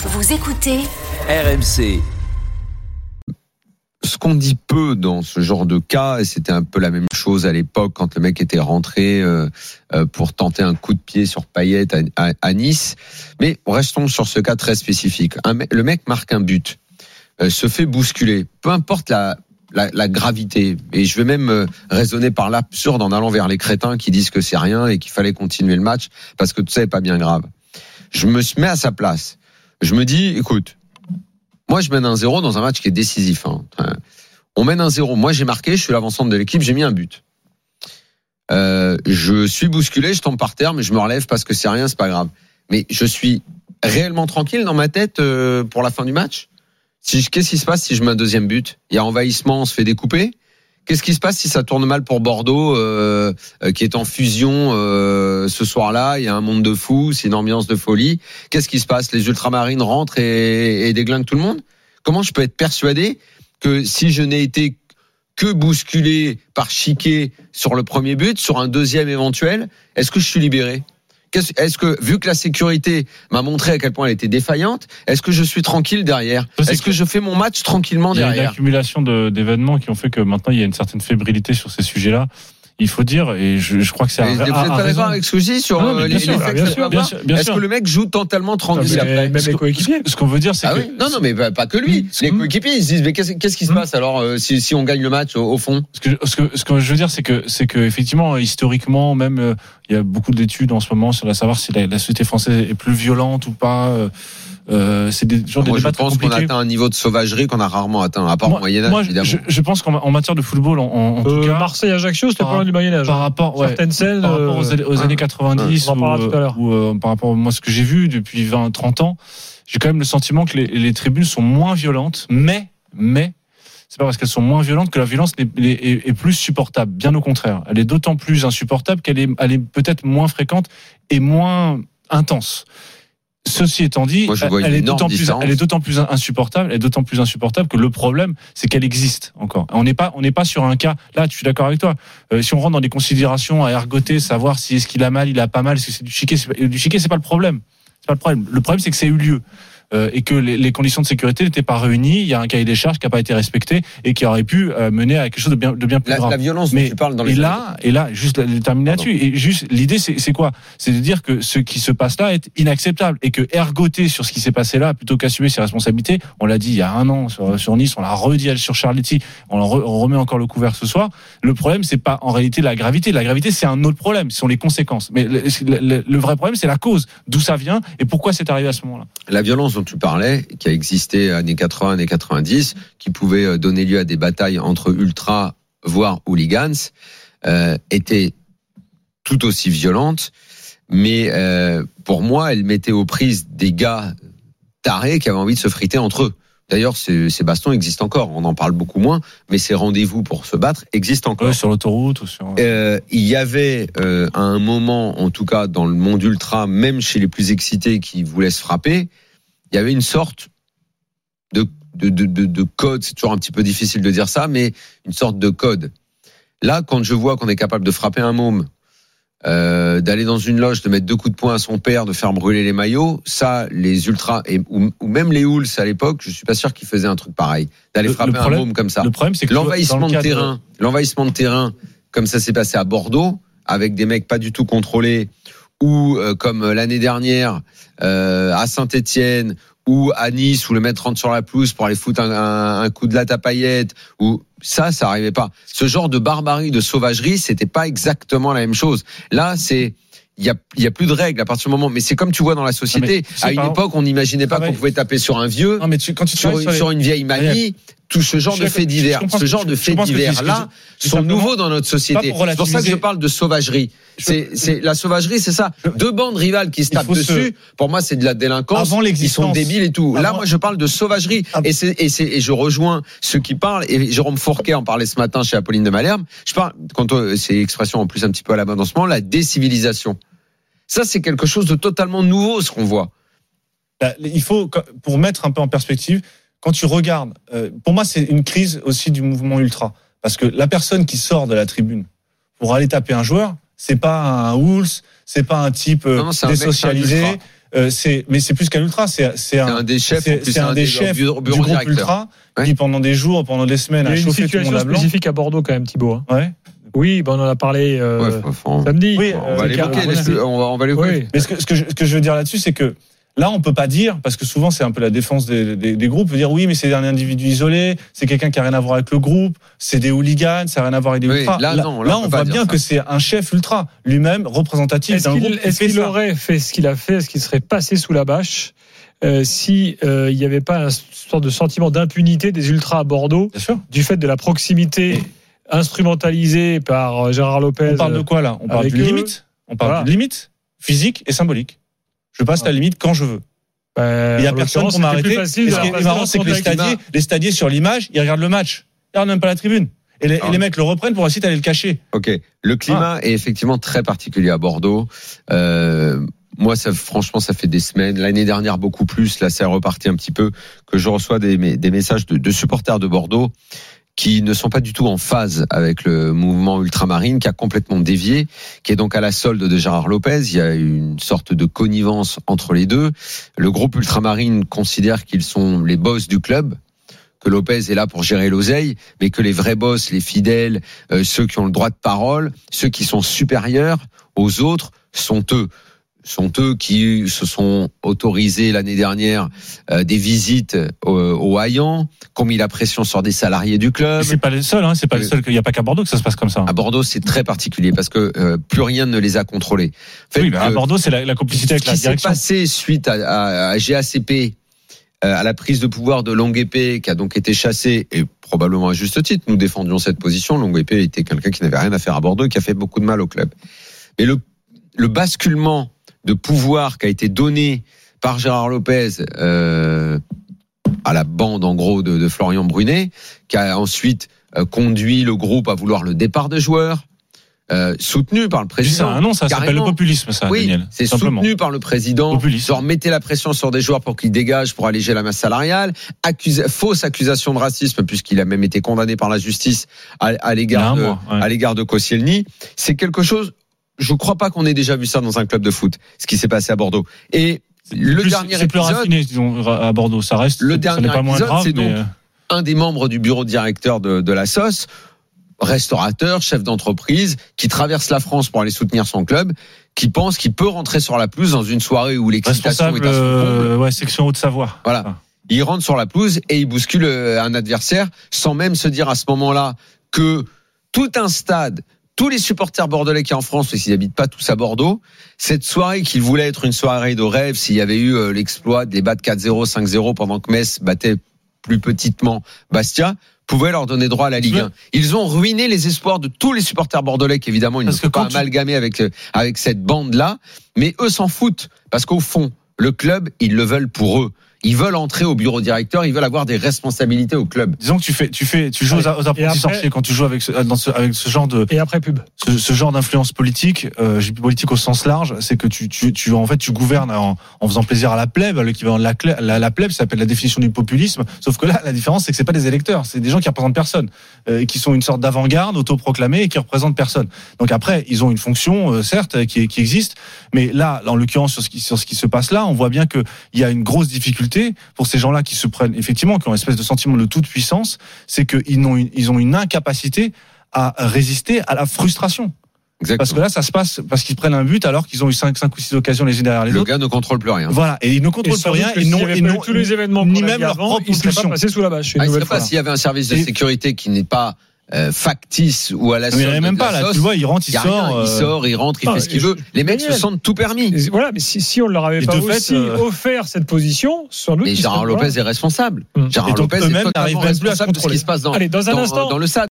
Vous écoutez RMC. Ce qu'on dit peu dans ce genre de cas, et c'était un peu la même chose à l'époque quand le mec était rentré euh, euh, pour tenter un coup de pied sur Payet à, Nice. Mais restons sur ce cas très spécifique. Le mec marque un but, euh, se fait bousculer, peu importe la, la, la gravité. Et je vais même euh, raisonner par l'absurde en allant vers les crétins qui disent que c'est rien et qu'il fallait continuer le match parce que tout ça est pas bien grave. Je me mets à sa place. Je me dis, écoute, moi, je mène un zéro dans un match qui est décisif. hein. On mène un zéro. Moi, j'ai marqué, je suis l'avancante de l'équipe, j'ai mis un but. Euh, je suis bousculé, je tombe par terre, mais je me relève parce que c'est rien, c'est pas grave. Mais je suis réellement tranquille dans ma tête euh, pour la fin du match. Si qu'est-ce qui se passe si je mets un deuxième but? Il y a envahissement, on se fait découper. Qu'est-ce qui se passe si ça tourne mal pour Bordeaux, euh, euh, qui est en fusion euh, ce soir-là? Il y a un monde de fous, c'est une ambiance de folie. Qu'est-ce qui se passe? Les ultramarines rentrent et, et déglinguent tout le monde? Comment je peux être persuadé que si je n'ai été que bousculé par Chiquet sur le premier but, sur un deuxième éventuel, est-ce que je suis libéré? Est-ce que, vu que la sécurité m'a montré à quel point elle était défaillante, est-ce que je suis tranquille derrière? Est-ce que je fais mon match tranquillement Il y a une derrière? accumulation d'événements qui ont fait que maintenant il y a une certaine fébrilité sur ces sujets-là. Il faut dire, et je, je crois que c'est un Vous pas raison. d'accord avec dis sur Non, mais euh, les effets que bien ça sûr, peut avoir Est-ce que le mec joue totalement tranquille après même les coéquipiers. Ce qu'on veut dire, c'est Ah que oui non, non, mais pas pas que lui. Ce Les coéquipiers, ils se disent, mais qu'est-ce qu'est-ce qui se Hmm. passe alors euh, si, si on gagne le match au, au fond? Ce que, ce que, ce que je veux dire, c'est que, c'est que effectivement, historiquement, même, euh, il y a beaucoup d'études en ce moment sur la savoir si la, la société française est plus violente ou pas. euh, euh, c'est des genre des Moi, je débats très pense qu'on atteint un niveau de sauvagerie qu'on a rarement atteint, à part au Moi, Moyen Âge, moi, évidemment. je, je pense qu'en en matière de football, en, en, en tout Euh, cas, Marseille Ajaccio, c'était par- pas loin du Moyen Âge. par rapport, ouais, Certaines scènes. par rapport aux, années- aux années 90 on en ou, parlera tout à l'heure. ou, euh, par rapport à moi ce que j'ai vu depuis 20 30 ans j'ai quand même le sentiment que les, les tribunes sont moins violentes mais mais c'est pas parce qu'elles sont moins violentes que la violence est, est plus supportable bien au contraire elle est d'autant plus insupportable qu'elle est, elle est peut-être moins fréquente et moins intense Ceci étant dit, Moi, elle est d'autant plus, différence. elle est d'autant plus insupportable, elle est d'autant plus insupportable que le problème, c'est qu'elle existe encore. On n'est pas, on n'est pas sur un cas. Là, je suis d'accord avec toi. Euh, si on rentre dans des considérations à ergoter, savoir si est-ce qu'il a mal, il a pas mal, est-ce que c'est du chiquet, c'est pas- du chiquet, c'est pas le problème. C'est pas le problème. Le problème, c'est que ça a eu lieu. Euh, et que les, les conditions de sécurité n'étaient pas réunies. Il y a un cahier des charges qui n'a pas été respecté et qui aurait pu euh, mener à quelque chose de bien, de bien plus La, grave. la violence dont Mais- tu parles dans les Et là, et là, juste terminer là-dessus. Et juste, l'idée, c'est quoi? C'est de dire que ce qui se passe là est inacceptable et que ergoter sur ce qui s'est passé là, plutôt qu'assumer ses responsabilités, on l'a dit il y a un an sur, sur Nice, on l'a redit sur Charletti, on, en re- on remet encore le couvert ce soir. Le problème, c'est pas en réalité la gravité. La gravité, c'est un autre problème. Ce sont les conséquences. Mais le, le- le vrai problème, c'est la cause, d'où ça vient et pourquoi c'est arrivé à ce moment-là? la violence dont tu parlais, qui a existé années 80, années 90, qui pouvait euh, donner lieu à des batailles entre ultras, voire hooligans, euh, était tout aussi violente. Mais euh, pour moi, elle mettait aux prises des gars tarés qui avaient envie de se friter entre eux. D'ailleurs, ces, ces bastons existent encore. On en parle beaucoup moins, mais ces rendez-vous pour se battre existent encore. Ouais, sur l'autoroute ou sur. Euh, il y avait euh, à un moment, en tout cas dans le monde ultra, même chez les plus excités qui voulaient se frapper, il y avait une sorte de, de, de, de, de code. C'est toujours un petit peu difficile de dire ça, mais une sorte de code. Là, quand je vois qu'on est capable de frapper un môme, euh, d'aller dans une loge, de mettre deux coups de poing à son père, de faire brûler les maillots, ça, les ultras et ou, ou même les hools à l'époque, je suis pas sûr qu'ils faisaient un truc pareil, d'aller Le- frapper le problème- un môme comme ça. Le problème, c'est que L'envahissement le de terrain, l'envahissement de terrain, comme ça s'est passé à Bordeaux, avec des mecs pas du tout contrôlés, ou euh, comme euh, l'année dernière euh, à Saint-Étienne ou à Nice où le mec rentre sur la pelouse pour aller foutre un, un- un coup de latte à paillettes ou ça ça arrivait pas. Ce genre de barbarie de sauvagerie c'était pas exactement la même chose. Là c'est il y a, y a plus de règles à partir du moment mais c'est comme tu vois dans la société. À une époque on n'imaginait pas qu'on pouvait taper sur un vieux Non, mais tu- quand tu sur, les- sur une vieille manie tout ce genre de faits divers. Ce genre de faits divers là sont nouveaux dans notre société. C'est pour ça que je parle de sauvagerie. C'est la sauvagerie c'est ça. Deux bandes rivales qui se tapent se- dessus pour moi c'est de la délinquance. Avant ils sont débiles et tout. Là moi je parle de sauvagerie. Ah. et c'est et je rejoins ceux qui parlent. Et Jérôme Fourquet en parlait ce matin chez Apolline de Malherbe. Je parle quand on- c'est expression en plus un petit peu à la ce moment la décivilisation. Ça c'est quelque chose de totalement nouveau ce qu'on voit. Là, Il faut, pour mettre un peu en perspective, quand tu regardes, euh, pour moi, c'est une crise aussi du mouvement ultra. Parce que la personne qui sort de la tribune pour aller taper un joueur, c'est pas un Wolves, c'est pas un type euh, Non, non, c'est un mec, c'est un désocialisé. ultra. euh, c'est mais c'est plus qu'un ultra, c'est c'est un, un des chefs, c'est- un des chefs bureau, du groupe directeur. ultra Ouais. qui pendant des jours, pendant des semaines Il y a a une chauffé tout le monde situation à blanc. spécifique à Bordeaux quand même, Thibaut. hein. Ouais. Oui, ben on en a parlé euh, Ouais, samedi. Oui, on euh, va l'évoquer, on va, on va l'évoquer. Oui. Mais ce que, ce que je, ce que je veux dire là-dessus, c'est que là, on peut pas dire, parce que souvent c'est un peu la défense des, des, des groupes, dire oui, mais c'est un individu isolé, c'est quelqu'un qui a rien à voir avec le groupe, c'est des hooligans, ça a rien à voir avec des Oui, ultras. là, non, là, on voit bien ça. que c'est un chef ultra, lui-même représentatif Est-ce d'un groupe. est-ce qu'il aurait fait ce qu'il a fait Est-ce qu'il serait passé sous la bâche euh, si euh, il n'y avait pas un sorte de sentiment d'impunité des ultras à Bordeaux Bien sûr. du fait de la proximité instrumentalisée par euh, Gérard Lopez On parle de quoi là? On parle eux. limite? On parle Voilà. d'une limite physique et symbolique. Je passe la limite quand je veux. Euh, Il y a personne pour m'arrêter. ce qui est marrant, c'est que les stadiers, les stadiers sur l'image, ils regardent le match. Ils regardent même pas la tribune. Et les, et Ah. les mecs le reprennent pour essayer d'aller le cacher. Ok. Le climat est effectivement très particulier à Bordeaux. Euh, moi, ça, franchement, ça fait des semaines. L'année dernière, beaucoup plus. Là, c'est reparti un petit peu que je reçois des, des messages de, de supporters de Bordeaux qui ne sont pas du tout en phase avec le mouvement ultramarine, qui a complètement dévié, qui est donc à la solde de Gérard Lopez. Il y a une sorte de connivence entre les deux. Le groupe ultramarine considère qu'ils sont les boss du club, que Lopez est là pour gérer l'oseille, mais que les vrais boss, les fidèles, euh, ceux qui ont le droit de parole, ceux qui sont supérieurs aux autres, sont eux sont eux qui se sont autorisés l'année dernière euh, des visites au, au Hayan, qui ont mis la pression sur des salariés du club. C'est pas les seuls, hein, c'est pas Euh, les seuls. Il n'y a pas qu'à Bordeaux que ça se passe comme ça. À Bordeaux, c'est très particulier parce que euh, plus rien ne les a contrôlés. En fait, oui, mais à euh, Bordeaux, c'est la, la complicité ce avec la qui s'est direction. passé suite à, à- à GACP, euh, à la prise de pouvoir de Longue Épée, qui a donc été chassé, et probablement à juste titre, nous défendions cette position. Longue Épée était quelqu'un qui n'avait rien à faire à Bordeaux, qui a fait beaucoup de mal au club. Mais le, le basculement de pouvoir qui a été donné par Gérard Lopez euh, à la bande, en gros, de, de Florian Brunet, qui a ensuite euh, conduit le groupe à vouloir le départ des joueurs, euh, soutenu par le C'est président. un nom, ça s'appelle le populisme, ça, Oui, Daniel. c'est soutenu par le président. Populisme. Genre, mettez la pression sur des joueurs pour qu'ils dégagent, pour alléger la masse salariale. Accuse, fausse accusation de racisme, puisqu'il a même été condamné par la justice à, l'égard de, ouais. à l'égard de Koscielny. C'est quelque chose. Je crois pas qu'on ait déjà vu ça dans un club de foot, ce qui s'est passé à Bordeaux. Et le Plus- dernier c'est plus épisode, raffiné, disons, à Bordeaux. Ça reste. Le dernier pas épisode, c'est donc- euh, un des membres du bureau directeur de, de la SOS, restaurateur, chef d'entreprise, qui traverse la France pour aller soutenir son club, qui pense qu'il peut rentrer sur la pelouse dans une soirée où l'excitation est à son comble. euh, ouais, section Haute-Savoie. Voilà. Ah. Il rentre sur la pelouse et il bouscule euh, un adversaire sans même se dire à ce moment-là que tout un stade, tous les supporters bordelais qui en France, parce qu'ils n'habitent pas tous à Bordeaux, cette soirée qu'il voulait être une soirée de rêve s'il y avait eu euh, l'exploit des battre 4-0, 5-0 pendant que Metz battait plus petitement Bastia, pouvait leur donner droit à la Ligue Mais- 1. Ils ont ruiné les espoirs de tous les supporters bordelais qu'évidemment ils Parce ne que faut pas tu- amalgamer avec, euh, avec cette bande-là, mais eux s'en foutent parce qu'au fond, le club, ils le veulent pour eux. Ils veulent entrer au bureau directeur, ils veulent avoir des responsabilités au club. Disons que tu fais, tu fais, tu joues aux, aux apprentis après- sorciers quand tu joues avec ce, dans ce, avec ce genre de, Et après pub. ce, ce genre d'influence politique, euh, politique au sens large, c'est que tu, tu, tu, en fait, tu gouvernes en, en faisant plaisir à la plèbe. L'équivalent de la, la plèbe, ça s'appelle la définition du populisme. Sauf que là, la différence, c'est que c'est pas des électeurs, c'est des gens qui représentent personne, euh, qui sont une sorte d'avant-garde autoproclamée et qui représentent personne. Donc après, ils ont une fonction, euh, certes, qui, qui existe, mais là, en l'occurrence, sur ce qui, sur ce qui se passe là, on voit bien que il y a une grosse difficulté pour ces gens-là qui se prennent effectivement, qui ont une espèce de sentiment de toute puissance, c'est qu'ils ont une, ils ont une incapacité à résister à la frustration. Parce Exactement. que là, ça se passe parce qu'ils prennent un but alors qu'ils ont eu 5, cinq ou 6 occasions les unes derrière les Le autres. gars ne contrôle plus rien. Voilà, et ils ne Et contrôlent plus rien, ils pas eu n'ont tous les événements ni même leur avant, propre ils seraient pas passés sous la bâche. Ah, il serait pas s'il y avait un service de Et- sécurité qui n'est pas euh, factice ou à la Mais a solde même de pas la là, sauce, tu vois, il rentre, il rien. sort. il euh, sort, il rentre, il fait ce qu'il veut. Les mecs se sentent tout permis. Et Voilà, mais si, si on leur avait Et pas aussi euh, offert cette position, sans doute. Mais Gérard là. Lopez est responsable. Gérard donc, Lopez est totalement responsable de ce qui se passe dans, Allez, dans un dans- instant, dans le stade.